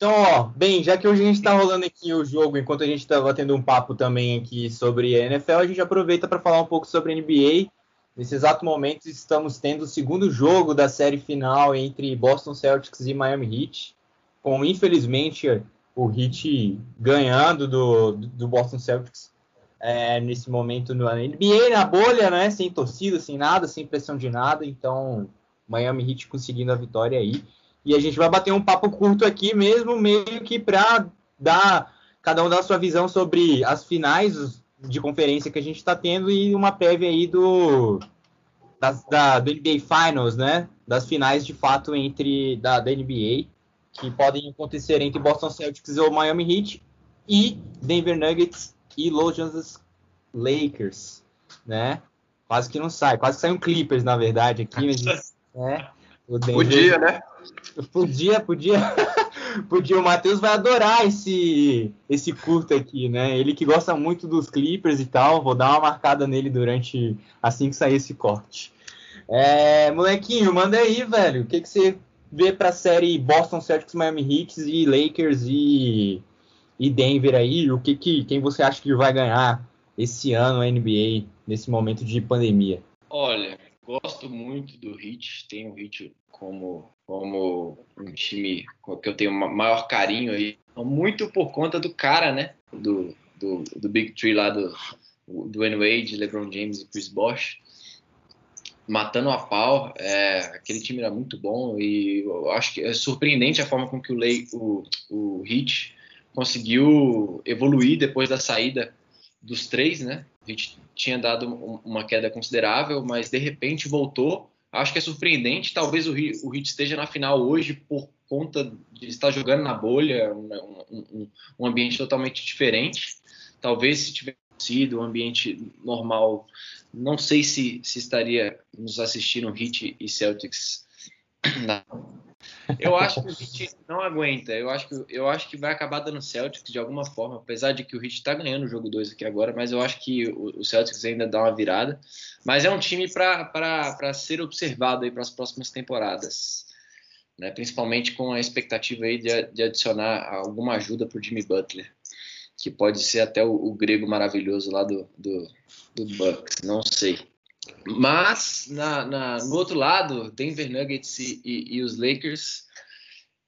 Então, ó. Bem, já que hoje a gente está rolando aqui o jogo, enquanto a gente estava tendo um papo também aqui sobre a NFL, a gente aproveita para falar um pouco sobre a NBA. Nesse exato momento, estamos tendo o segundo jogo da série final entre Boston Celtics e Miami Heat, com infelizmente o Heat ganhando do, do Boston Celtics é, nesse momento na NBA, na bolha, né? Sem torcida, sem nada, sem pressão de nada. Então, Miami Heat conseguindo a vitória aí. E a gente vai bater um papo curto aqui mesmo, meio que para dar cada um dar sua visão sobre as finais de conferência que a gente está tendo e uma prévia aí do das, da, do NBA Finals, né? Das finais de fato entre da, da NBA que podem acontecer entre Boston Celtics ou Miami Heat e Denver Nuggets e Los Angeles Lakers, né? Quase que não sai, quase que sai um Clippers na verdade aqui, mas né? Podia, né? Podia, podia. podia. O Matheus vai adorar esse, esse curto aqui, né? Ele que gosta muito dos Clippers e tal. Vou dar uma marcada nele durante. assim que sair esse corte. É, molequinho, manda aí, velho. O que, que você vê pra série Boston Celtics, Miami Heat e Lakers e, e Denver aí? O que, que quem você acha que vai ganhar esse ano a NBA nesse momento de pandemia? Olha, gosto muito do Heat, tenho o Heat como, como um time que eu tenho maior carinho aí, muito por conta do cara, né, do, do, do Big Tree lá do, do Wade, LeBron James e Chris Bosh, matando a pau, é, aquele time era muito bom e eu acho que é surpreendente a forma com que o, Lay, o, o Heat conseguiu evoluir depois da saída dos três, né? A gente tinha dado uma queda considerável, mas de repente voltou. Acho que é surpreendente. Talvez o Heat esteja na final hoje por conta de estar jogando na bolha, um, um, um ambiente totalmente diferente. Talvez se tivesse sido um ambiente normal, não sei se, se estaria nos assistindo Heat e Celtics na eu acho que o Heat não aguenta. Eu acho que, eu acho que vai acabar dando Celtics de alguma forma, apesar de que o Heat está ganhando o jogo 2 aqui agora, mas eu acho que o, o Celtics ainda dá uma virada. Mas é um time para ser observado aí para as próximas temporadas. Né? Principalmente com a expectativa aí de, de adicionar alguma ajuda para o Jimmy Butler, que pode ser até o, o grego maravilhoso lá do, do, do Bucks, não sei. Mas, na, na, no outro lado, Denver Nuggets e, e, e, os Lakers,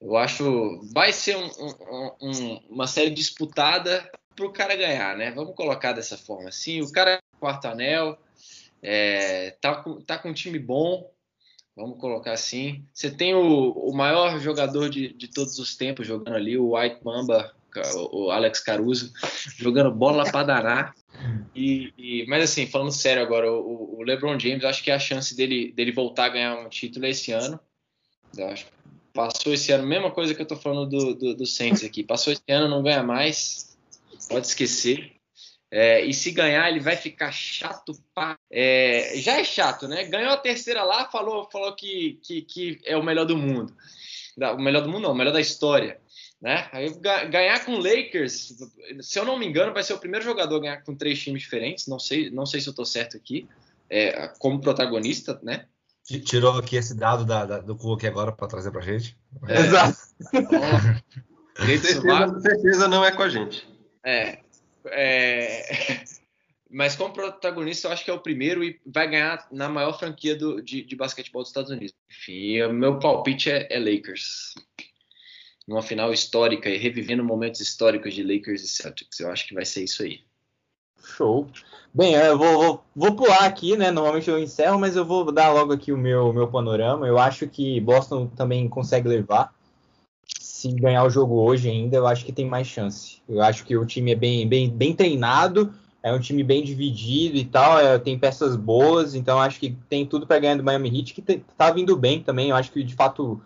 eu acho vai ser um, um, um, uma série disputada para o cara ganhar, né? Vamos colocar dessa forma. Sim, o cara é quarto anel, é, tá, tá com um time bom, vamos colocar assim. Você tem o, o maior jogador de, de todos os tempos jogando ali, o White Mamba, o Alex Caruso, jogando bola para danar. E, e, mas assim, falando sério agora, o, o, LeBron James, acho que a chance dele, dele voltar a ganhar um título é esse ano. Acho passou esse ano, mesma coisa que eu tô falando do, do, do Saints aqui. Passou esse ano, não ganha mais, pode esquecer. É, e se ganhar, ele vai ficar chato pra... é, Já é chato, né? Ganhou a terceira lá, falou, falou que, que, que é o melhor do mundo. O melhor do mundo não, o melhor da história. Né? Aí, ganhar com Lakers, se eu não me engano, vai ser o primeiro jogador a ganhar com três times diferentes. Não sei, não sei se eu estou certo aqui, é, como protagonista, né? Tirou aqui esse dado da, da, do cu aqui agora para trazer para gente. É. Exato. certeza, certeza não é com a gente. É, é, mas como protagonista, eu acho que é o primeiro e vai ganhar na maior franquia do, de, de basquetebol dos Estados Unidos. Enfim, meu palpite é, é Lakers numa final histórica e revivendo momentos históricos de Lakers e Celtics. Eu acho que vai ser isso aí. Show. Bem, eu vou, vou, vou, pular aqui, né? Normalmente eu encerro, mas eu vou dar logo aqui o meu, meu panorama. Eu acho que Boston também consegue levar. Se ganhar o jogo hoje ainda, eu acho que tem mais chance. Eu acho que o time é bem, bem, bem treinado, é um time bem dividido e tal, é, tem peças boas, então acho que tem tudo para ganhar do Miami Heat, que tá vindo bem também. Eu acho que de fato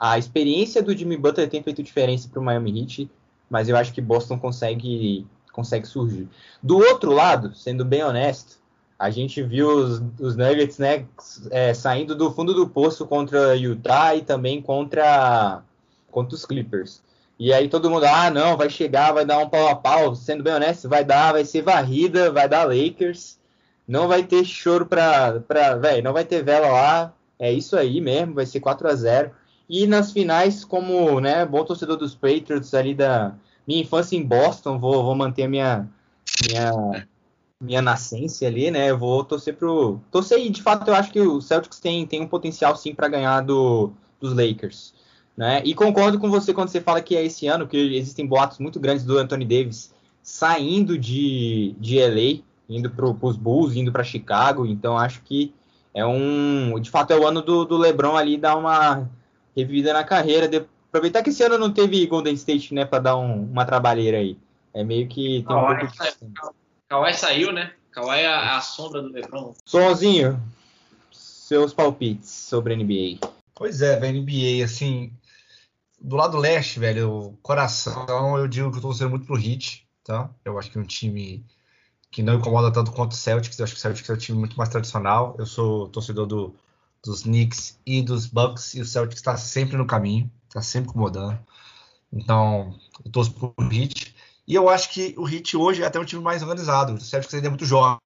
a experiência do Jimmy Butler tem feito diferença para o Miami Heat, mas eu acho que Boston consegue, consegue surgir. Do outro lado, sendo bem honesto, A gente viu os, os Nuggets, né, é, saindo do fundo do poço contra Utah e também contra, contra os Clippers. E aí todo mundo, ah, não, vai chegar, vai dar um pau a pau. Sendo bem honesto, vai dar, vai ser varrida, vai dar Lakers. Não vai ter choro pra, pra velho, não vai ter vela lá. É isso aí mesmo, vai ser 4 a 0 E nas finais, como, né, bom torcedor dos Patriots ali da minha infância em Boston, vou, vou manter a minha, minha, minha nascência ali, né? Eu vou torcer pro. Torcer e de fato eu acho que o Celtics tem, tem um potencial sim para ganhar do, dos Lakers. Né? E concordo com você quando você fala que é esse ano, que existem boatos muito grandes do Anthony Davis saindo de, de LA, indo para os Bulls, indo para Chicago. Então acho que é um. De fato, é o ano do, do LeBron ali dar uma revivida na carreira. De, aproveitar que esse ano não teve Golden State, né, para dar um, uma trabalheira aí. É meio que tem um Kawhi, pouco de. Kawhi saiu, né? Kawhi é a, a sombra do LeBron. Sonzinho, seus palpites sobre a NBA. Pois é, velho, NBA, assim, do lado leste, velho, coração, eu digo que eu tô torcendo muito pro Heat, tá? Eu acho que é um time que não incomoda tanto quanto o Celtics. Eu acho que o Celtics é um time muito mais tradicional. Eu sou torcedor do, dos Knicks e dos Bucks e o Celtics está sempre no caminho, está sempre incomodando. Então, eu torço pro Heat. E eu acho que o Heat hoje é até um time mais organizado. O Celtics ainda é muito jovem.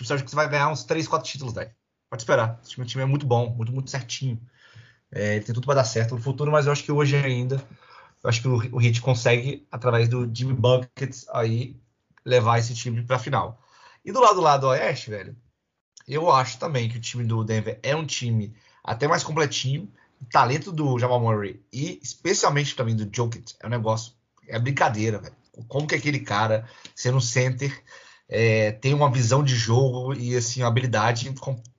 O Celtics vai ganhar uns 3, 4 títulos, velho. Pode esperar. Esse time é muito bom, muito, muito certinho. É, ele tem tudo para dar certo no futuro, mas eu acho que hoje ainda, eu acho que o, o Heat consegue, através do Jimmy Buckets, aí levar esse time para a final. E do lado do Oeste, velho, eu acho também que o time do Denver é um time até mais completinho. O talento do Jamal Murray e especialmente também do Jokic é um negócio, é brincadeira, velho. Como que aquele cara, sendo center, é, tem uma visão de jogo e assim, uma habilidade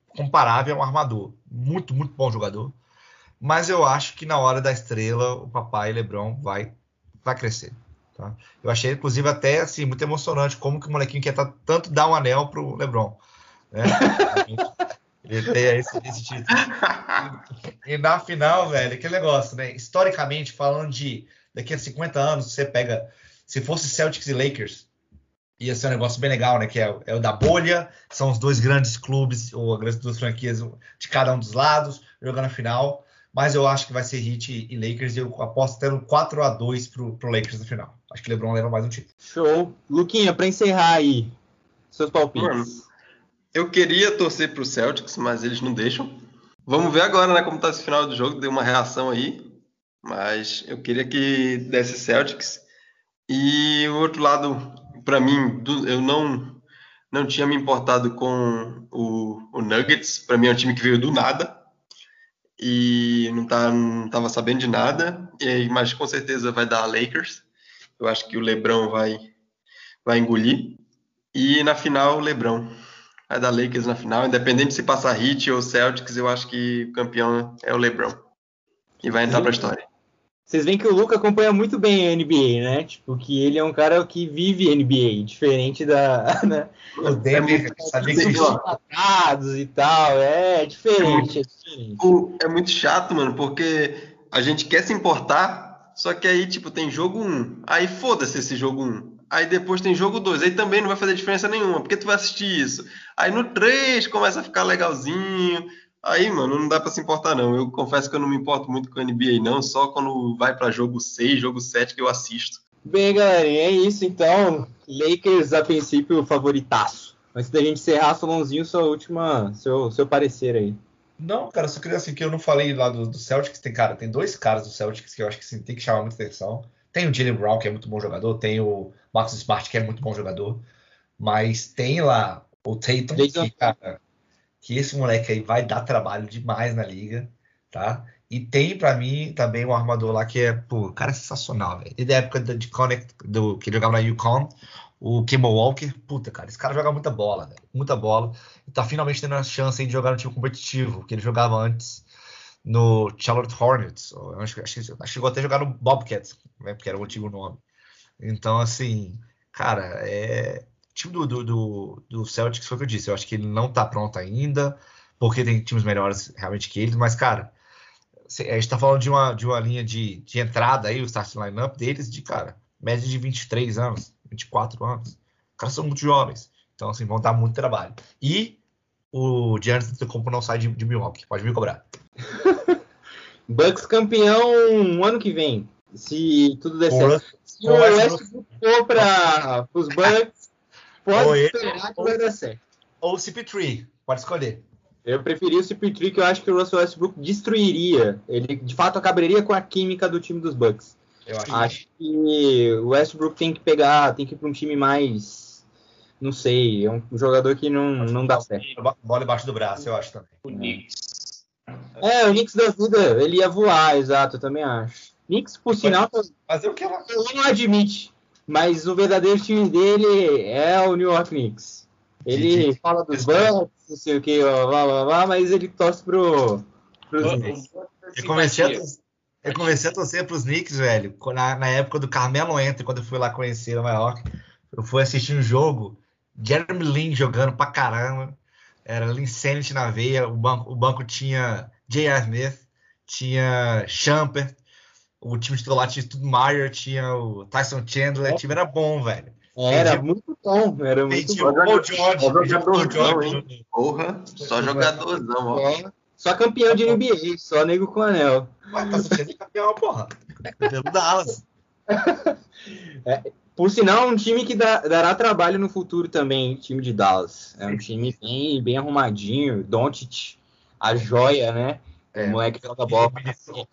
comparável a um armador. Muito, muito bom jogador. Mas eu acho que na hora da estrela, o papai LeBron vai, vai crescer. Tá? Eu achei, inclusive, até assim, muito emocionante como que o molequinho quer tanto dar um anel pro LeBron. Né? Ele tem esse, esse título. E, e, na final, velho, aquele negócio, né? Historicamente, falando de daqui a 50 anos, você pega. Se fosse Celtics e Lakers, ia ser um negócio bem legal, né? Que é, é o da bolha, são os dois grandes clubes, ou as duas franquias de cada um dos lados, jogando a final mas eu acho que vai ser Heat e Lakers e eu aposto até no 4 a 2 pro, pro Lakers no final. Acho que o LeBron leva mais um título. Show. Luquinha, para encerrar aí, seus palpites. Mano, eu queria torcer pro Celtics, mas eles não deixam. Vamos ver agora, né, como tá esse final do jogo, deu uma reação aí, mas eu queria que desse Celtics. E o outro lado, para mim, eu não não tinha me importado com o, o Nuggets, para mim é um time que veio do nada e não, tá, não tava sabendo de nada, e, mas com certeza vai dar Lakers. Eu acho que o LeBron vai, vai engolir. E na final, o LeBron. Vai dar Lakers na final, independente se passar Heat ou Celtics, eu acho que o campeão é o LeBron. E vai entrar para a história. Vocês veem que o Luca acompanha muito bem a NBA, né? Tipo, que ele é um cara que vive NBA, diferente da. Né? O Denver, é sabia que e tal. É, é diferente, é diferente. É muito chato, mano, porque a gente quer se importar, só que aí, tipo, tem jogo 1. Aí foda-se esse jogo 1. Aí depois tem jogo 2. Aí também não vai fazer diferença nenhuma, porque tu vai assistir isso. Aí no 3 começa a ficar legalzinho. Aí, mano, não dá para se importar, não. Eu confesso que eu não me importo muito com a NBA, não. Só quando vai para jogo 6, jogo 7 que eu assisto. Bem, galerinha, é isso então. Lakers, a princípio, favoritaço. Antes da gente encerrar, Solonzinho, sua última, seu, seu parecer aí. Não, cara, só queria assim que eu não falei lá do, do Celtics. Tem, cara, tem dois caras do Celtics que eu acho que assim, tem que chamar muita atenção. Tem o Jalen Brown, que é muito bom jogador. Tem o Marcus Smart, que é muito bom jogador. Mas tem lá o Tatum, que, cara, que esse moleque aí vai dar trabalho demais na liga, tá? E tem para mim também um armador lá que é, pô, cara é sensacional, velho. Desde a época de Connect, do, que ele jogava na Yukon, o Kimball Walker, puta, cara, esse cara joga muita bola, velho, muita bola. E tá finalmente tendo a chance de jogar no time competitivo, que ele jogava antes no Charlotte Hornets. Acho, acho, chegou até a jogar no Bobcats, né, porque era o antigo nome. Então, assim, cara, é, time do, do, do, do Celtics foi o que eu disse. Eu acho que ele não tá pronto ainda, porque tem times melhores realmente que ele, mas, cara, a gente tá falando de uma, de uma linha de, de entrada aí, o starting lineup deles, de, cara, média de 23 anos, 24 anos. Os caras são muito jovens. Então, assim, vão dar muito trabalho. E o Giannis Antetokounmpo não sai de, de Milwaukee. Pode me cobrar. Bucks campeão ano que vem. Se tudo der certo. Se o Westbrook for para os Bucks, pode esperar que vai dar certo. Ou o CP3, pode escolher. Eu preferi o CP3, que eu acho que o Russell Westbrook destruiria. Ele, de fato, acabaria com a química do time dos Bucks. Eu acho, acho que o Westbrook tem que pegar, tem que ir para um time mais. Não sei, é um jogador que não, não dá certo. Bola embaixo do braço, eu acho também. O Knicks. É, o Knicks da vida, ele ia voar, exato, eu também acho. Knicks, por sinal, fazer o que ela não admite, mas o verdadeiro time dele é o New York Knicks. Ele Sim. fala dos Bucks, não sei o que, blá, blá, blá, mas ele torce pro, pros Knicks. Eu comecei, a, eu comecei a torcer pros Knicks, velho, na, na época do Carmelo Entre, quando eu fui lá conhecer Nova York. Eu fui assistir um jogo, Jeremy Lin jogando pra caramba. Era Linsanity na veia, o banco, o banco tinha J.R. Smith, tinha Champer, o time titular tinha tudo Meyer, tinha o Tyson Chandler, o time era bom, velho. Era muito bom, era muito bom. O Paul George, o George. Porra, só jogadorzão, ó. Só campeão de NBA, só nego com anel. Mas tá sendo campeão, porra. Pelo Dallas. É, por sinal, um time que dá, dará trabalho no futuro também, time de Dallas. É um time bem, bem arrumadinho, Doncic, a joia, né? É, o moleque joga bola.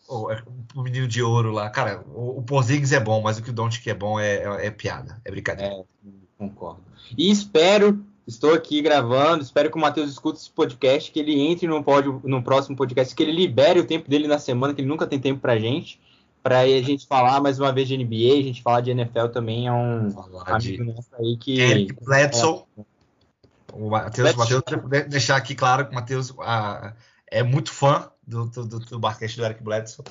O, o, menino de ouro lá. Cara, o, o Porzingis é bom, mas o que o Doncic é bom é, é, é piada, é brincadeira. É, concordo. E espero, estou aqui gravando, espero que o Matheus escute esse podcast, que ele entre no, pódio, no próximo podcast, que ele libere o tempo dele na semana, que ele nunca tem tempo pra gente, pra a gente falar mais uma vez de NBA, a gente falar de NFL também, é um amigo nosso aí que... Eric Bledsoe. É, o Matheus, Matheus, deixar aqui claro que o Matheus é muito fã do, do, do basquete do Eric Bledsoe.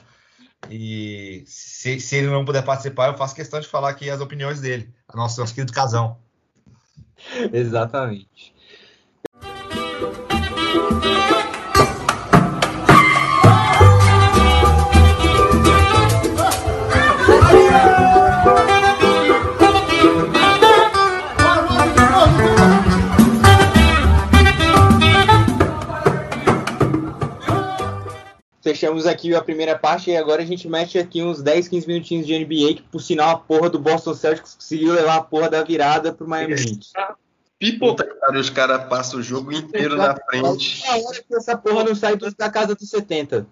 E se, se, ele não puder participar, eu faço questão de falar aqui as opiniões dele, nosso, nosso querido casão. Exatamente. Fechamos aqui a primeira parte e agora a gente mexe aqui uns 10, 15 minutinhos de NBA, que por sinal a porra do Boston Celtics conseguiu levar a porra da virada pro Miami Heat. Pipoca, cara, os caras passam o jogo inteiro na frente. É hora que essa porra não sai da casa dos 70.